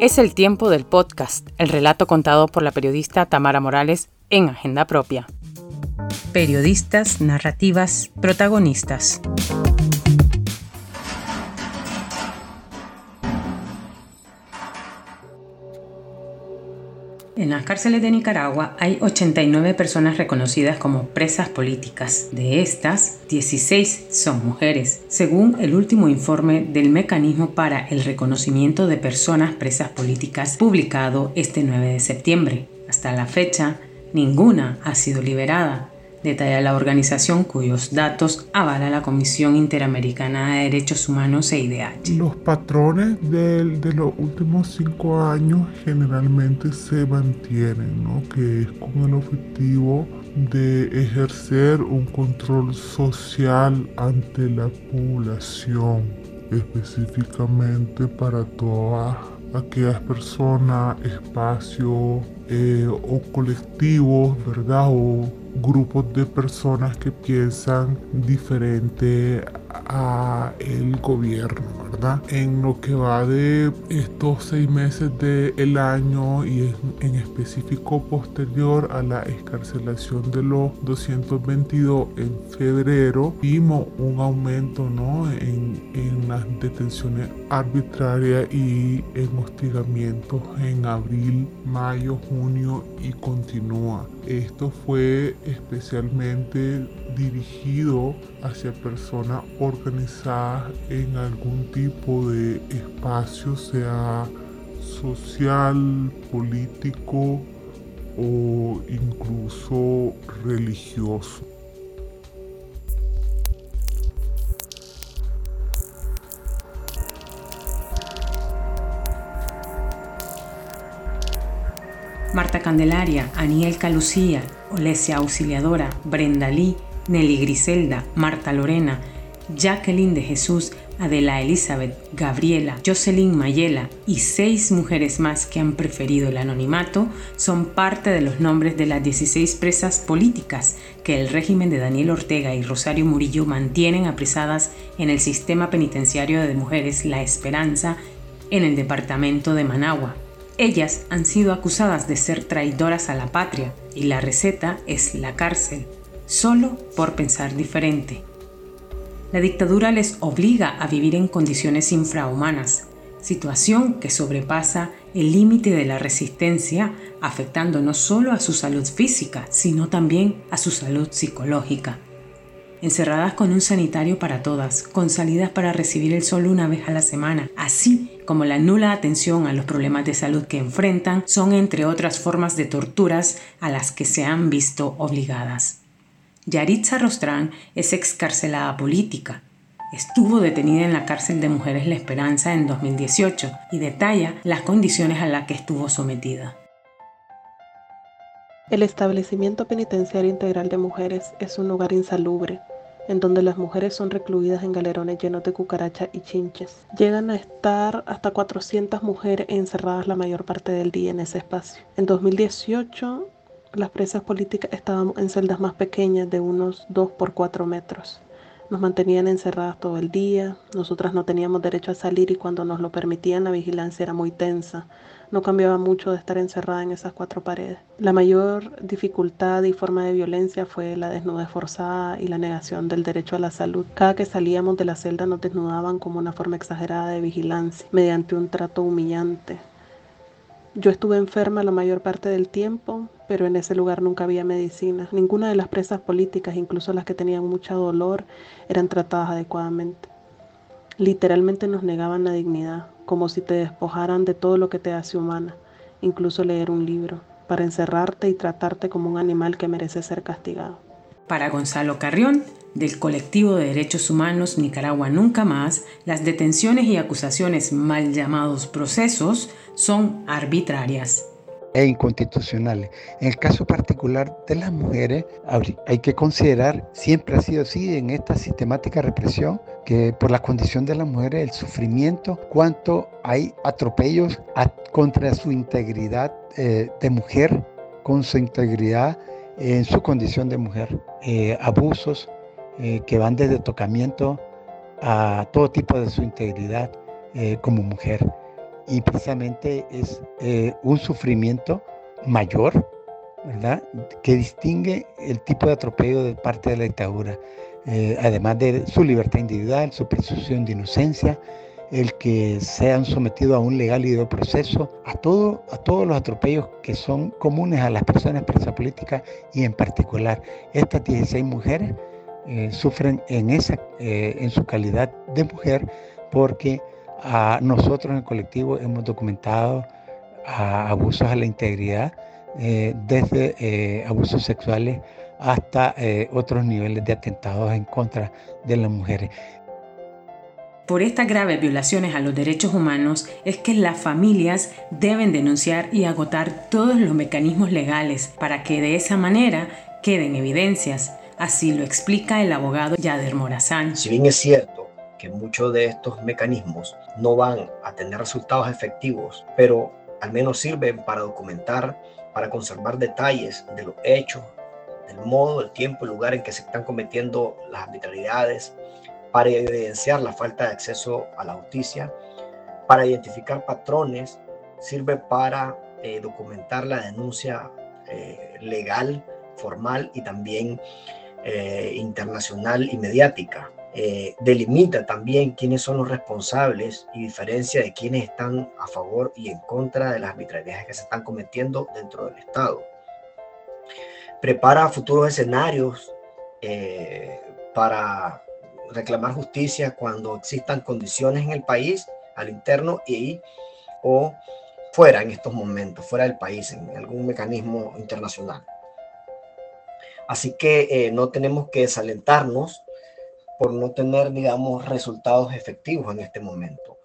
Es el tiempo del podcast, el relato contado por la periodista Tamara Morales en Agenda Propia. Periodistas, narrativas, protagonistas. Las cárceles de Nicaragua hay 89 personas reconocidas como presas políticas. De estas, 16 son mujeres, según el último informe del Mecanismo para el Reconocimiento de Personas Presas Políticas publicado este 9 de septiembre. Hasta la fecha, ninguna ha sido liberada detalla la organización cuyos datos avala la Comisión Interamericana de Derechos Humanos EIDH. Los patrones de, los últimos cinco años generalmente se mantienen, ¿no? que es con el objetivo de ejercer un control social ante la población, específicamente para todas aquellas personas, espacios eh, o colectivos, ¿verdad? O grupos de personas que piensan diferente a el gobierno, ¿verdad? En lo que va de estos seis meses del año y en, específico posterior a la escarcelación de los 222 en febrero, vimos un aumento ¿no? en, en las detenciones arbitrarias y en hostigamientos en abril, mayo, junio y continúa. Esto fue especialmente dirigido hacia personas organizadas en algún tipo de espacio, sea social, político o incluso religioso. Marta Candelaria, Aniel Calucía, Olesia Auxiliadora, Brenda Lee, Nelly Griselda, Marta Lorena, Jacqueline de Jesús, Adela Elizabeth, Gabriela, Jocelyn Mayela y seis mujeres más que han preferido el anonimato son parte de los nombres de las 16 presas políticas que el régimen de Daniel Ortega y Rosario Murillo mantienen apresadas en el sistema penitenciario de mujeres La Esperanza en el departamento de Managua. Ellas han sido acusadas de ser traidoras a la patria y la receta es la cárcel solo por pensar diferente. La dictadura les obliga a vivir en condiciones infrahumanas, situación que sobrepasa el límite de la resistencia, afectando no solo a su salud física, sino también a su salud psicológica. Encerradas con un sanitario para todas, con salidas para recibir el sol una vez a la semana, así como la nula atención a los problemas de salud que enfrentan, son entre otras formas de torturas a las que se han visto obligadas. Yaritza Rostrán es excarcelada política. Estuvo detenida en la cárcel de Mujeres La Esperanza en 2018 y detalla las condiciones a las que estuvo sometida. El establecimiento penitenciario integral de mujeres es un lugar insalubre, en donde las mujeres son recluidas en galerones llenos de cucarachas y chinches. Llegan a estar hasta 400 mujeres encerradas la mayor parte del día en ese espacio. En 2018 las presas políticas estábamos en celdas más pequeñas de unos 2 por 4 metros. Nos mantenían encerradas todo el día, nosotras no teníamos derecho a salir y cuando nos lo permitían la vigilancia era muy tensa. No cambiaba mucho de estar encerrada en esas cuatro paredes. La mayor dificultad y forma de violencia fue la desnudez forzada y la negación del derecho a la salud. Cada que salíamos de la celda nos desnudaban como una forma exagerada de vigilancia, mediante un trato humillante. Yo estuve enferma la mayor parte del tiempo, pero en ese lugar nunca había medicina. Ninguna de las presas políticas, incluso las que tenían mucho dolor, eran tratadas adecuadamente. Literalmente nos negaban la dignidad, como si te despojaran de todo lo que te hace humana, incluso leer un libro, para encerrarte y tratarte como un animal que merece ser castigado. Para Gonzalo Carrión, del colectivo de derechos humanos Nicaragua Nunca Más, las detenciones y acusaciones mal llamados procesos son arbitrarias e inconstitucionales. En el caso particular de las mujeres, hay que considerar, siempre ha sido así en esta sistemática represión, que por la condición de las mujeres, el sufrimiento, cuánto hay atropellos contra su integridad eh, de mujer, con su integridad en su condición de mujer, eh, abusos, eh, que van desde tocamiento a todo tipo de su integridad eh, como mujer. Y precisamente es eh, un sufrimiento mayor, ¿verdad? Que distingue el tipo de atropello de parte de la dictadura, eh, además de su libertad individual, su presunción de inocencia, el que sean sometidos a un legal y de proceso, a, todo, a todos los atropellos que son comunes a las personas presas políticas y en particular estas 16 mujeres eh, sufren en, esa, eh, en su calidad de mujer porque a nosotros en el colectivo hemos documentado abusos a la integridad, eh, desde abusos sexuales hasta otros niveles de atentados en contra de las mujeres. Por estas graves violaciones a los derechos humanos es que las familias deben denunciar y agotar todos los mecanismos legales para que de esa manera queden evidencias. Así lo explica el abogado Yader Morazán. Si bien es cierto que muchos de estos mecanismos no van a tener resultados efectivos, pero al menos sirven para documentar, para conservar detalles de los hechos, del modo, el tiempo, el lugar en que se están cometiendo las arbitrariedades, para evidenciar la falta de acceso a la justicia, para identificar patrones, sirve para eh, documentar la denuncia eh, legal, formal y también eh, internacional y mediática. delimita también quiénes son los responsables y diferencia de quienes están a favor y en contra de las arbitrariedades que se están cometiendo dentro del Estado. Prepara futuros escenarios para reclamar justicia cuando existan condiciones en el país, al interno y o fuera en estos momentos, fuera del país, en algún mecanismo internacional. Así que eh, no tenemos que desalentarnos por no tener, digamos, resultados efectivos en este momento.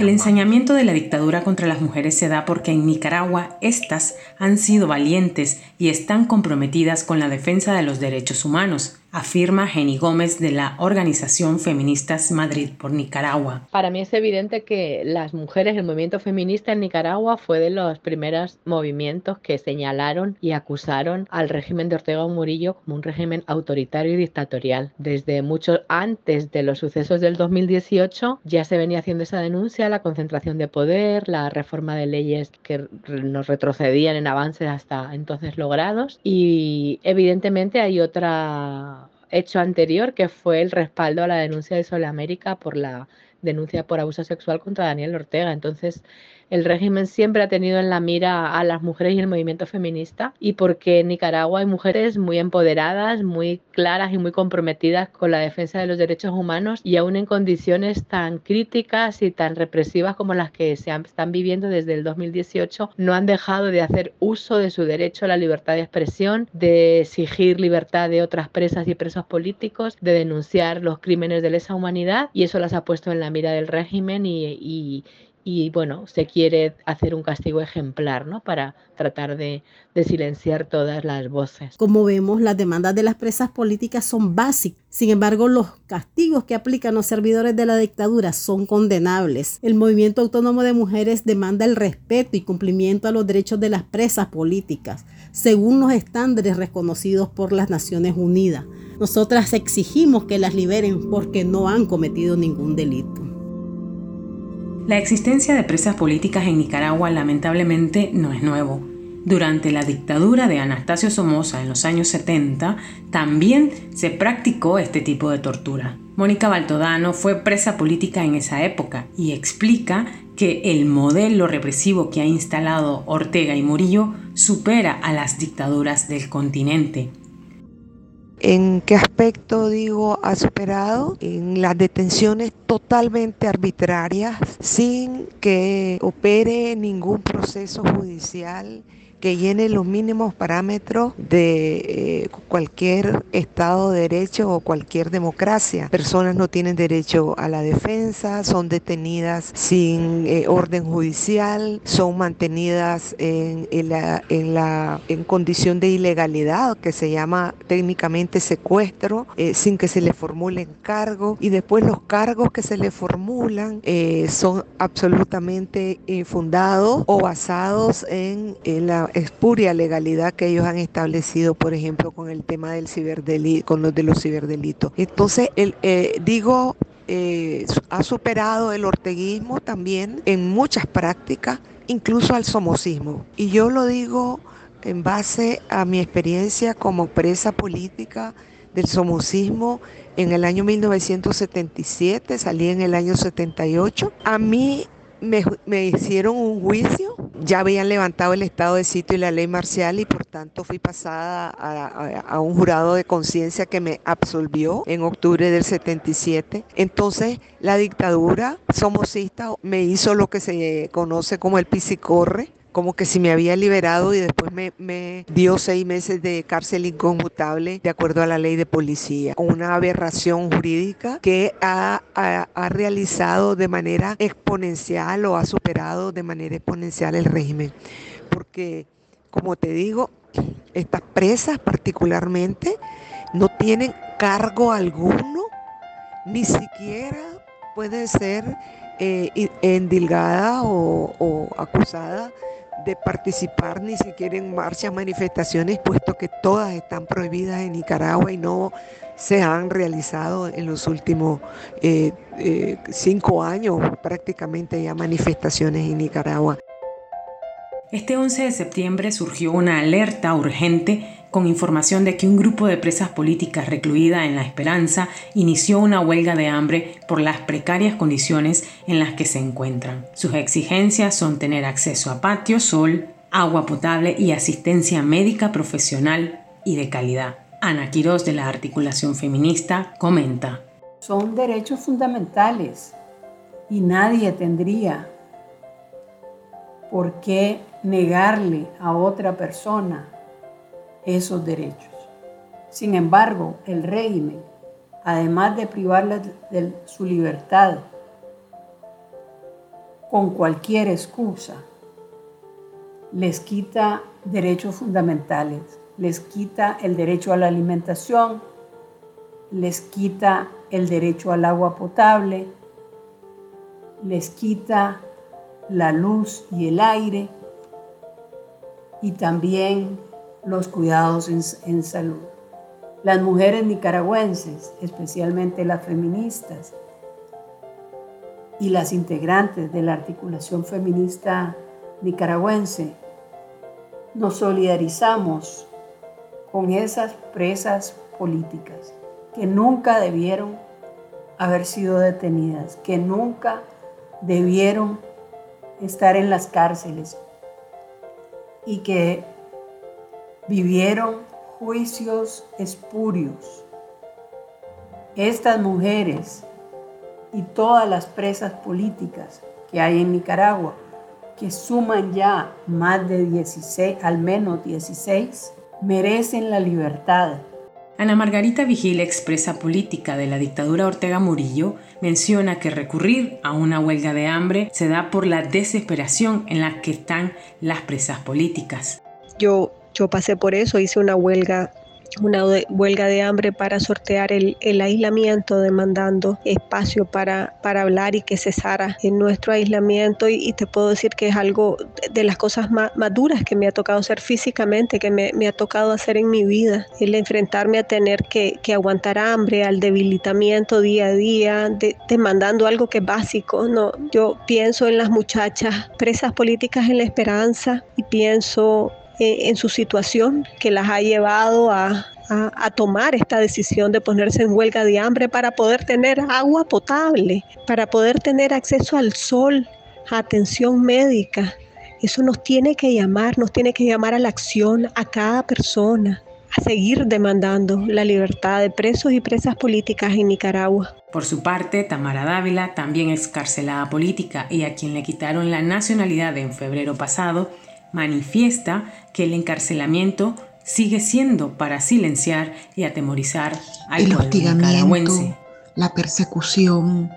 El ensañamiento de la dictadura contra las mujeres se da porque en Nicaragua estas han sido valientes y están comprometidas con la defensa de los derechos humanos afirma Jenny Gómez de la organización Feministas Madrid por Nicaragua. Para mí es evidente que las mujeres, el movimiento feminista en Nicaragua fue de los primeros movimientos que señalaron y acusaron al régimen de Ortega Murillo como un régimen autoritario y dictatorial. Desde mucho antes de los sucesos del 2018 ya se venía haciendo esa denuncia, la concentración de poder, la reforma de leyes que nos retrocedían en avances hasta entonces logrados y evidentemente hay otra hecho anterior, que fue el respaldo a la denuncia de Sol América por la denuncia por abuso sexual contra Daniel Ortega. Entonces, el régimen siempre ha tenido en la mira a las mujeres y el movimiento feminista y porque en Nicaragua hay mujeres muy empoderadas, muy claras y muy comprometidas con la defensa de los derechos humanos y aún en condiciones tan críticas y tan represivas como las que se están viviendo desde el 2018, no han dejado de hacer uso de su derecho a la libertad de expresión, de exigir libertad de otras presas y presos políticos, de denunciar los crímenes de lesa humanidad y eso las ha puesto en la mira del régimen y, bueno, se quiere hacer un castigo ejemplar, ¿no? Para tratar de, de, silenciar todas las voces. Como vemos, las demandas de las presas políticas son básicas. Sin embargo, los castigos que aplican los servidores de la dictadura son condenables. El movimiento autónomo de mujeres demanda el respeto y cumplimiento a los derechos de las presas políticas, según los estándares reconocidos por las Naciones Unidas. Nosotras exigimos que las liberen porque no han cometido ningún delito. La existencia de presas políticas en Nicaragua lamentablemente no es nuevo. Durante la dictadura de Anastasio Somoza en los años 70, también se practicó este tipo de tortura. Mónica Baltodano fue presa política en esa época y explica que el modelo represivo que ha instalado Ortega y Murillo supera a las dictaduras del continente. ¿En qué aspecto digo ha superado? En las detenciones totalmente arbitrarias, sin que opere ningún proceso judicial que llene los mínimos parámetros de eh, cualquier Estado de Derecho o cualquier democracia. Personas no tienen derecho a la defensa, son detenidas sin eh, orden judicial, son mantenidas en, la, en, la, en condición de ilegalidad, que se llama técnicamente secuestro, eh, sin que se le formulen cargos y después los cargos que se le formulan son absolutamente infundados o basados en la espuria legalidad que ellos han establecido, por ejemplo, con el tema del ciberdelito, con los de los ciberdelitos. Entonces, el, eh, digo eh, ha superado el orteguismo también en muchas prácticas, incluso al somocismo. Y yo lo digo en base a mi experiencia como presa política del somocismo en el año 1977, salí en el año 78. A mí me, hicieron un juicio, ya habían levantado el estado de sitio y la ley marcial y por tanto fui pasada a, un jurado de conciencia que me absolvió en octubre del 77. Entonces la dictadura somocista me hizo lo que se conoce como el pisicorre, como que si me había liberado y después me, dio seis meses de cárcel inconmutable de acuerdo a la ley de policía. Una aberración jurídica que ha, realizado de manera exponencial o ha superado de manera exponencial el régimen. Porque, como te digo, estas presas particularmente no tienen cargo alguno, ni siquiera puede ser eh, endilgada o, o acusada de participar ni siquiera en marchas, manifestaciones, puesto que todas están prohibidas en Nicaragua y no se han realizado en los últimos eh, eh, cinco años prácticamente ya manifestaciones en Nicaragua. Este 11 de septiembre surgió una alerta urgente con información de que un grupo de presas políticas recluida en La Esperanza inició una huelga de hambre por las precarias condiciones en las que se encuentran. Sus exigencias son tener acceso a patio, sol, agua potable y asistencia médica profesional y de calidad. Ana Quirós de la Articulación Feminista comenta. Son derechos fundamentales y nadie tendría por qué negarle a otra persona esos derechos. Sin embargo, el régimen, además de privarles de su libertad con cualquier excusa, les quita derechos fundamentales, les quita el derecho a la alimentación, les quita el derecho al agua potable, les quita la luz y el aire y también los cuidados en, salud. Las mujeres nicaragüenses, especialmente las feministas y las integrantes de la articulación feminista nicaragüense, nos solidarizamos con esas presas políticas que nunca debieron haber sido detenidas, que nunca debieron estar en las cárceles y que vivieron juicios espurios. Estas mujeres y todas las presas políticas que hay en Nicaragua, que suman ya más de 16, al menos 16, merecen la libertad. Ana Margarita Vigil, expresa política de la dictadura Ortega Murillo, menciona que recurrir a una huelga de hambre se da por la desesperación en la que están las presas políticas. Yo yo pasé por eso, hice una huelga una huelga de hambre para sortear el, aislamiento, demandando espacio para, para hablar y que cesara en nuestro aislamiento. Y, te puedo decir que es algo de las cosas más, duras que me ha tocado hacer físicamente, que me, ha tocado hacer en mi vida, el enfrentarme a tener que, aguantar hambre, al debilitamiento día a día, demandando algo que es básico. No, yo pienso en las muchachas presas políticas en la esperanza y pienso eh, en su situación que las ha llevado a, tomar esta decisión de ponerse en huelga de hambre para poder tener agua potable, para poder tener acceso al sol, a atención médica. Eso nos tiene que llamar, nos tiene que llamar a la acción a cada persona, a seguir demandando la libertad de presos y presas políticas en Nicaragua. Por su parte, Tamara Dávila, también excarcelada política y a quien le quitaron la nacionalidad en febrero pasado, manifiesta que el encarcelamiento sigue siendo para silenciar y atemorizar al el hostigamiento, la persecución,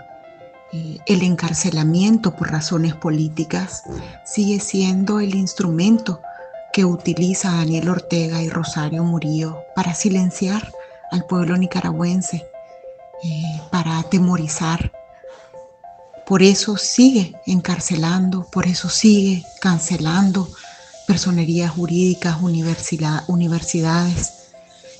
eh, el encarcelamiento por razones políticas sigue siendo el instrumento que utiliza Daniel Ortega y Rosario Murillo para silenciar al pueblo nicaragüense, eh, para atemorizar. Por eso sigue encarcelando, por eso sigue cancelando personerías jurídicas, universidades.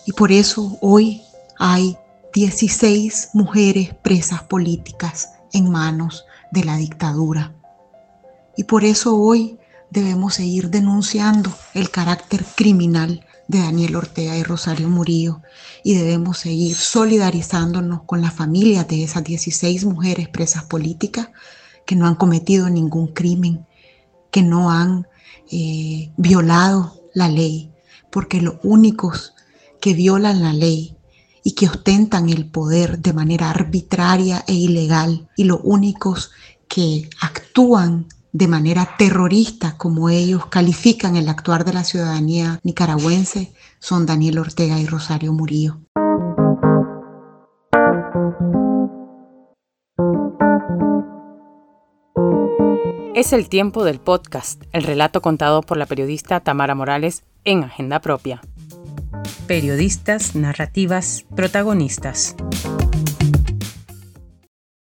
Y por eso hoy hay 16 mujeres presas políticas en manos de la dictadura. Y por eso hoy debemos seguir denunciando el carácter criminal de Daniel Ortega y Rosario Murillo y debemos seguir solidarizándonos con las familias de esas 16 mujeres presas políticas que no han cometido ningún crimen, que no han eh, violado la ley, porque los únicos que violan la ley y que ostentan el poder de manera arbitraria e ilegal y los únicos que actúan de manera terrorista, como ellos califican el actuar de la ciudadanía nicaragüense, son Daniel Ortega y Rosario Murillo. Es el tiempo del podcast, el relato contado por la periodista Tamara Morales en Agenda Propia. Periodistas, narrativas, protagonistas.